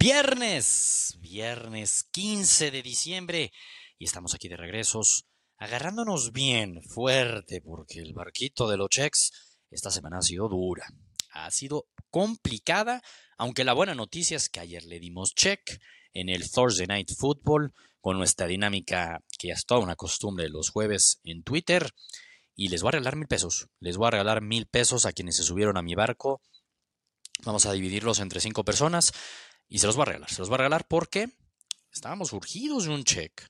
Viernes, viernes 15 de diciembre y estamos aquí de regresos, agarrándonos bien fuerte porque el barquito de los checks esta semana ha sido dura, ha sido complicada, aunque la buena noticia es que ayer le dimos check en el Thursday Night Football con nuestra dinámica que ya es toda una costumbre los jueves en Twitter y les voy a regalar mil pesos, les voy a regalar mil pesos a quienes se subieron a mi barco. Vamos a dividirlos entre cinco personas. Y se los va a regalar, se los va a regalar porque estábamos urgidos de un check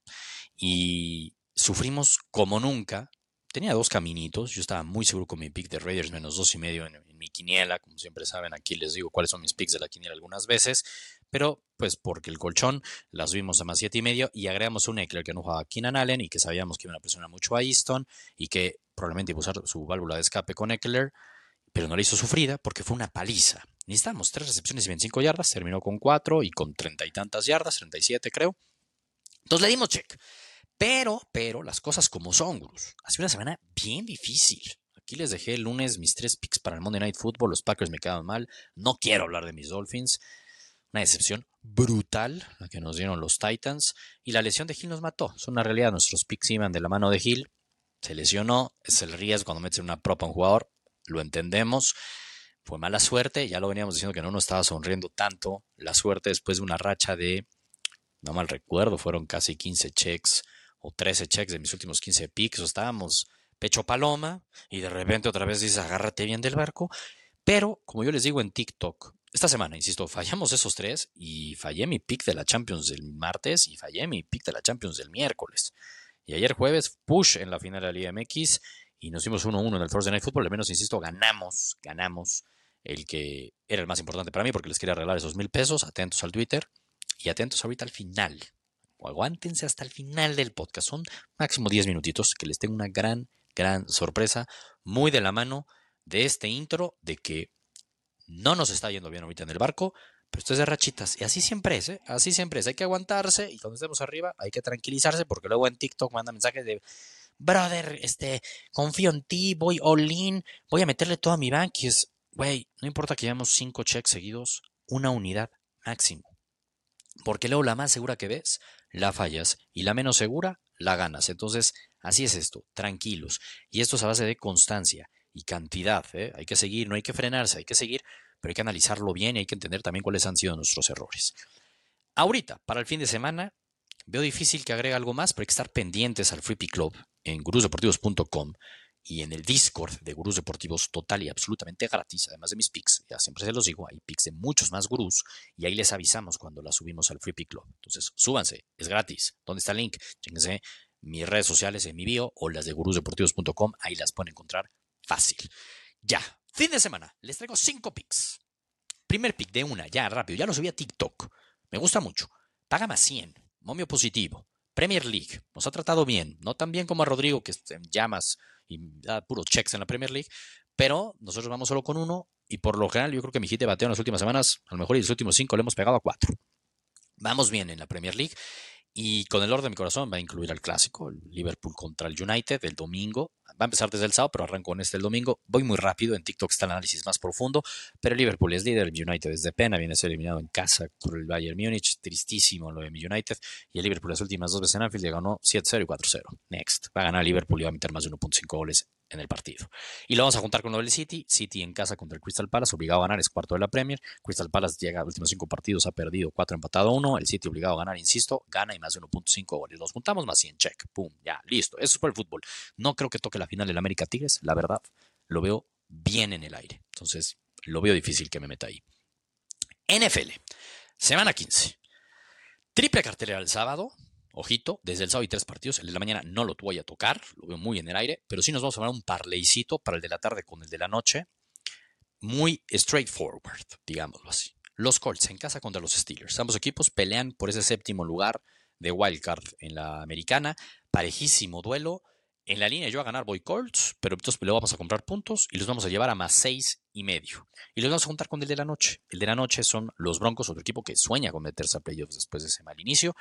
y sufrimos como nunca. Tenía dos caminitos, yo estaba muy seguro con mi pick de Raiders menos dos y medio en, mi quiniela, como siempre saben, aquí les digo cuáles son mis picks de la quiniela algunas veces, pero pues porque el colchón la subimos a más siete y medio y agregamos un Eckler que no jugaba a Keenan Allen y que sabíamos que iba a presionar mucho a Easton y que probablemente iba a usar su válvula de escape con Eckler, pero no le hizo sufrida porque fue una paliza. Necesitamos tres recepciones y 25 yardas, terminó con cuatro y con treinta y tantas yardas, 37 creo. Entonces le dimos check. Pero, pero, las cosas como son, Gurus. Ha una semana bien difícil. Aquí les dejé el lunes mis tres picks para el Monday Night Football. Los Packers me quedaron mal. No quiero hablar de mis Dolphins. Una decepción brutal la que nos dieron los Titans. Y la lesión de Hill nos mató. Es una realidad. Nuestros picks iban de la mano de Hill. Se lesionó. Es el riesgo cuando metes una propa a un jugador. Lo entendemos. Fue mala suerte. Ya lo veníamos diciendo que no nos estaba sonriendo tanto. La suerte después de una racha de, no mal recuerdo, fueron casi 15 checks o 13 checks de mis últimos 15 picks. Estábamos pecho paloma y de repente otra vez dices agárrate bien del barco. Pero, como yo les digo en TikTok, esta semana, insisto, fallamos esos tres y fallé mi pick de la Champions del martes y fallé mi pick de la Champions del miércoles. Y ayer jueves, push en la final de la Liga MX y nos dimos 1-1 en el Thursday Night Football. Al menos, insisto, ganamos, ganamos el que era el más importante para mí porque les quería regalar esos mil pesos. Atentos al Twitter y atentos ahorita al final o aguántense hasta el final del podcast. Son máximo 10 minutitos que les tengo una gran, gran sorpresa, muy de la mano de este intro, de que no nos está yendo bien ahorita en el barco, pero esto es de rachitas. Y así siempre es, ¿eh? Así siempre es. Hay que aguantarse y cuando estemos arriba hay que tranquilizarse porque luego en TikTok manda mensajes de, brother, este, confío en ti, voy all in, voy a meterle todo a mi bank. Y es, güey, no importa que llevamos cinco checks seguidos, una unidad máximo. Porque luego la más segura que ves la fallas y la menos segura la ganas. Entonces, así es esto, tranquilos. Y esto es a base de constancia y cantidad. ¿eh? Hay que seguir, no hay que frenarse, hay que seguir, pero hay que analizarlo bien y hay que entender también cuáles han sido nuestros errores. Ahorita, para el fin de semana, veo difícil que agregue algo más, pero hay que estar pendientes al Free Pick Club en gurusdeportivos.com y en el Discord de Gurús Deportivos total y absolutamente gratis, además de mis picks, ya siempre se los digo, hay picks de muchos más gurús y ahí les avisamos cuando las subimos al Free Pick Club. Entonces, súbanse, es gratis. ¿Dónde está el link? Chéquense mis redes sociales en mi bio o las de gurusdeportivos.com, ahí las pueden encontrar fácil. Ya, fin de semana, les traigo cinco picks. Primer pick de una, ya rápido, ya lo subí a TikTok. Me gusta mucho. Paga más 100, momio positivo. Premier League, nos ha tratado bien, no tan bien como a Rodrigo, que en llamas y da puros checks en la Premier League, pero nosotros vamos solo con uno y por lo general yo creo que mi hit de en las últimas semanas, a lo mejor y los últimos cinco le hemos pegado a cuatro. Vamos bien en la Premier League y con el orden de mi corazón va a incluir al clásico, el Liverpool contra el United el domingo. Va a empezar desde el sábado, pero arranco con este el domingo. Voy muy rápido, en TikTok está el análisis más profundo, pero el Liverpool es líder, el United es de pena, viene a ser eliminado en casa por el Bayern Múnich, tristísimo lo de mi United, y el Liverpool las últimas dos veces en Anfield le ganó 7-0 y 4-0. Next, va a ganar el Liverpool y va a meter más de 1.5 goles en el partido. Y lo vamos a juntar con lo City. City en casa contra el Crystal Palace, obligado a ganar, es cuarto de la Premier. Crystal Palace llega a los últimos cinco partidos, ha perdido cuatro, empatado uno. El City obligado a ganar, insisto, gana y más de 1.5 goles. Los juntamos más 100, check, pum, ya, listo. Eso es por el fútbol. No creo que toque la final del América Tigres, la verdad, lo veo bien en el aire. Entonces, lo veo difícil que me meta ahí. NFL, semana 15. Triple cartelera el sábado, Ojito, desde el sábado hay tres partidos. El de la mañana no lo voy a tocar, lo veo muy en el aire, pero sí nos vamos a dar un parleycito para el de la tarde con el de la noche. Muy straightforward, digámoslo así. Los Colts en casa contra los Steelers. Ambos equipos pelean por ese séptimo lugar de wildcard en la americana. Parejísimo duelo. En la línea yo a ganar voy Colts, pero entonces le vamos a comprar puntos y los vamos a llevar a más seis y medio. Y los vamos a juntar con el de la noche. El de la noche son los Broncos, otro equipo que sueña con meterse a playoffs después de ese mal inicio.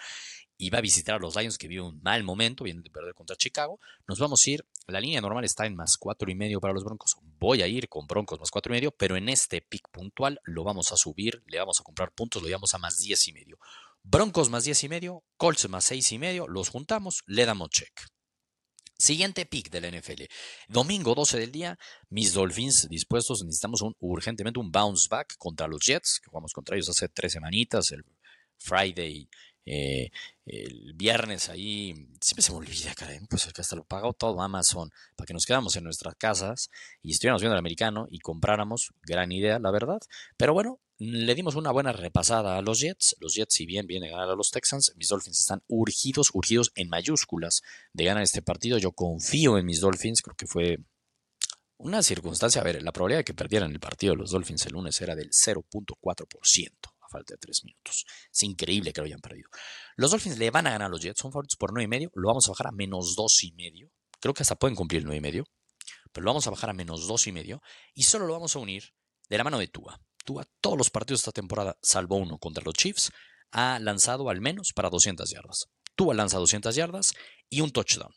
Y va a visitar a los Lions que viven un mal momento, vienen de perder contra Chicago. Nos vamos a ir, la línea normal está en más cuatro y medio para los Broncos. Voy a ir con Broncos más cuatro y medio, pero en este pick puntual lo vamos a subir, le vamos a comprar puntos, lo llevamos a más diez y medio. Broncos más diez y medio, Colts más seis y medio, los juntamos, le damos check. Siguiente pick del NFL. Domingo 12 del día, mis Dolphins dispuestos. Necesitamos un, urgentemente un bounce back contra los Jets, que jugamos contra ellos hace tres semanitas, el Friday, eh, el viernes ahí. Siempre se me olvida, caray, pues hasta lo pagó todo Amazon para que nos quedamos en nuestras casas y estuviéramos viendo el americano y compráramos. Gran idea, la verdad. Pero bueno, le dimos una buena repasada a los Jets. Los Jets, si bien vienen a ganar a los Texans, mis Dolphins están urgidos, urgidos en mayúsculas de ganar este partido. Yo confío en mis Dolphins, creo que fue una circunstancia. A ver, la probabilidad de que perdieran el partido los Dolphins el lunes era del 0.4% a falta de 3 minutos. Es increíble que lo hayan perdido. Los Dolphins le van a ganar a los Jets, son favoritos por 9,5. Lo vamos a bajar a menos 2,5. Creo que hasta pueden cumplir el 9,5. Pero lo vamos a bajar a menos 2,5. Y solo lo vamos a unir de la mano de Tua a todos los partidos de esta temporada, salvo uno contra los Chiefs, ha lanzado al menos para 200 yardas. Tua lanza 200 yardas y un touchdown.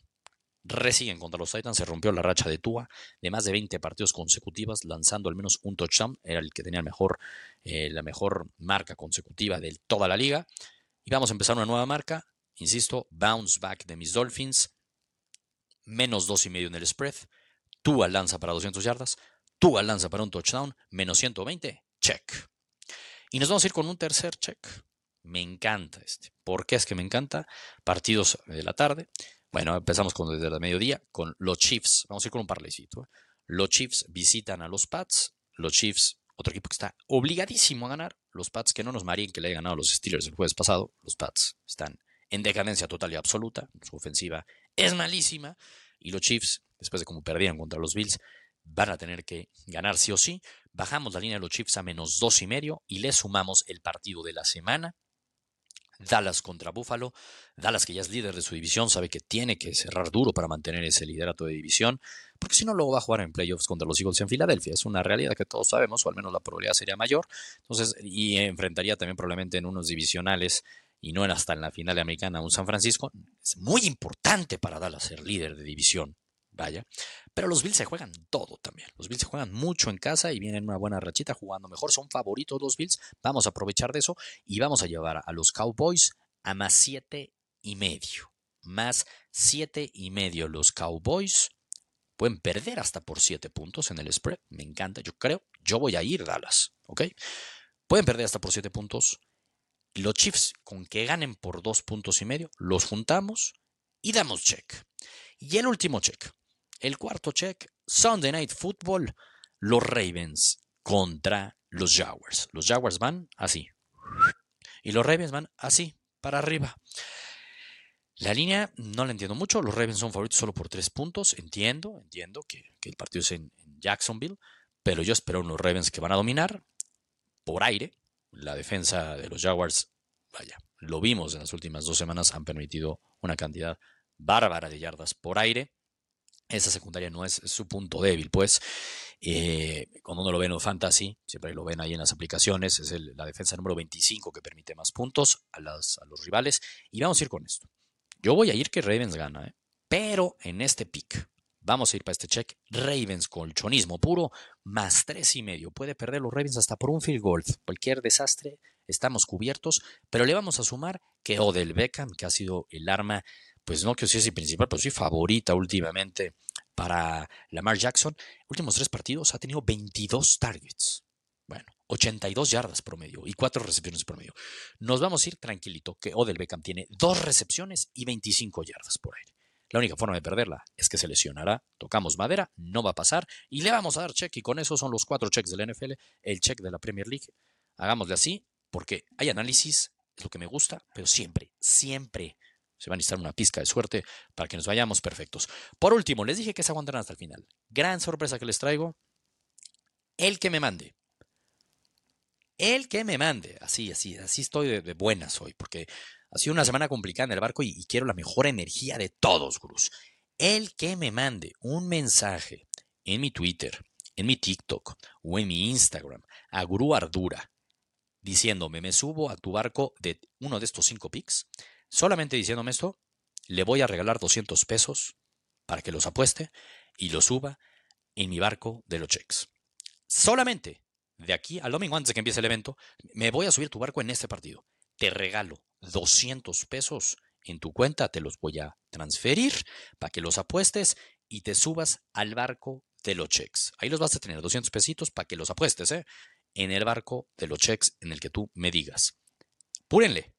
Recién contra los Titans se rompió la racha de Tua de más de 20 partidos consecutivos lanzando al menos un touchdown. Era el que tenía eh, la mejor marca consecutiva de toda la liga. Y vamos a empezar una nueva marca. Insisto, bounce back de mis Dolphins. Menos dos y medio en el spread. Tua lanza para 200 yardas. Tua lanza para un touchdown. Menos 120 check. Y nos vamos a ir con un tercer check. Me encanta este. ¿Por qué es que me encanta? Partidos de la tarde. Bueno, empezamos con desde el mediodía con los Chiefs. Vamos a ir con un parlaycito. ¿eh? Los Chiefs visitan a los Pats. Los Chiefs, otro equipo que está obligadísimo a ganar. Los Pats que no nos marían que le hayan ganado a los Steelers el jueves pasado. Los Pats están en decadencia total y absoluta. Su ofensiva es malísima. Y los Chiefs, después de como perdieron contra los Bills, van a tener que ganar sí o sí. Bajamos la línea de los Chiefs a menos dos y medio y le sumamos el partido de la semana. Dallas contra Buffalo. Dallas, que ya es líder de su división, sabe que tiene que cerrar duro para mantener ese liderato de división, porque si no, luego va a jugar en playoffs contra los Eagles en Filadelfia. Es una realidad que todos sabemos, o al menos la probabilidad sería mayor. Entonces, y enfrentaría también probablemente en unos divisionales y no en hasta en la final americana un San Francisco. Es muy importante para Dallas ser líder de división. Vaya. Pero los Bills se juegan todo también. Los Bills se juegan mucho en casa y vienen una buena rachita jugando mejor. Son favoritos los Bills. Vamos a aprovechar de eso y vamos a llevar a los Cowboys a más siete y medio. Más siete y medio los Cowboys. Pueden perder hasta por siete puntos en el spread. Me encanta. Yo creo. Yo voy a ir Dallas. ¿Ok? Pueden perder hasta por siete puntos. Los Chiefs, con que ganen por dos puntos y medio, los juntamos y damos check. Y el último check. El cuarto check, Sunday Night Football, los Ravens contra los Jaguars. Los Jaguars van así. Y los Ravens van así, para arriba. La línea no la entiendo mucho. Los Ravens son favoritos solo por tres puntos. Entiendo, entiendo que, el partido es en, en, Jacksonville. Pero yo espero unos Ravens que van a dominar por aire. La defensa de los Jaguars, vaya, lo vimos en las últimas dos semanas, han permitido una cantidad bárbara de yardas por aire. Esa secundaria no es su punto débil, pues. Eh, cuando uno lo ve en el fantasy, siempre lo ven ahí en las aplicaciones, es la defensa número 25 que permite más puntos a, los rivales. Y vamos a ir con esto. Yo voy a ir que Ravens gana, ¿eh? pero en este pick, vamos a ir para este check. Ravens colchonismo puro, más tres y medio. Puede perder los Ravens hasta por un field goal. Cualquier desastre, estamos cubiertos, pero le vamos a sumar que Odell Beckham, que ha sido el arma pues no que sea el principal, pero sí favorita últimamente para Lamar Jackson. Últimos tres partidos ha tenido 22 targets. Bueno, 82 yardas promedio y cuatro recepciones promedio. Nos vamos a ir tranquilito que Odell Beckham tiene dos recepciones y 25 yardas por aire. La única forma de perderla es que se lesionará. Tocamos madera, no va a pasar y le vamos a dar check. Y con eso son los cuatro checks del NFL, el check de la Premier League. Hagámosle así porque hay análisis, es lo que me gusta, pero siempre, siempre se va a necesitar una pizca de suerte para que nos vayamos perfectos. Por último, les dije que se aguantarán hasta el final. Gran sorpresa que les traigo. El que me mande. El que me mande. Así, así, así estoy de, buenas hoy, porque ha sido una semana complicada en el barco y, quiero la mejor energía de todos, Cruz. El que me mande un mensaje en mi Twitter, en mi TikTok o en mi Instagram a Guru Ardura diciéndome me subo a tu barco de uno de estos cinco pics, solamente diciéndome esto, le voy a regalar 200 pesos para que los apueste y los suba en mi barco de los checks. Solamente de aquí al domingo antes de que empiece el evento, me voy a subir tu barco en este partido. Te regalo 200 pesos en tu cuenta, te los voy a transferir para que los apuestes y te subas al barco de los checks. Ahí los vas a tener 200 pesitos para que los apuestes, ¿eh? En el barco de los checks en el que tú me digas. Púrenle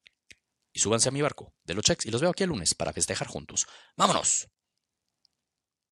y súbanse a mi barco de los checks y los veo aquí el lunes para festejar juntos. ¡Vámonos!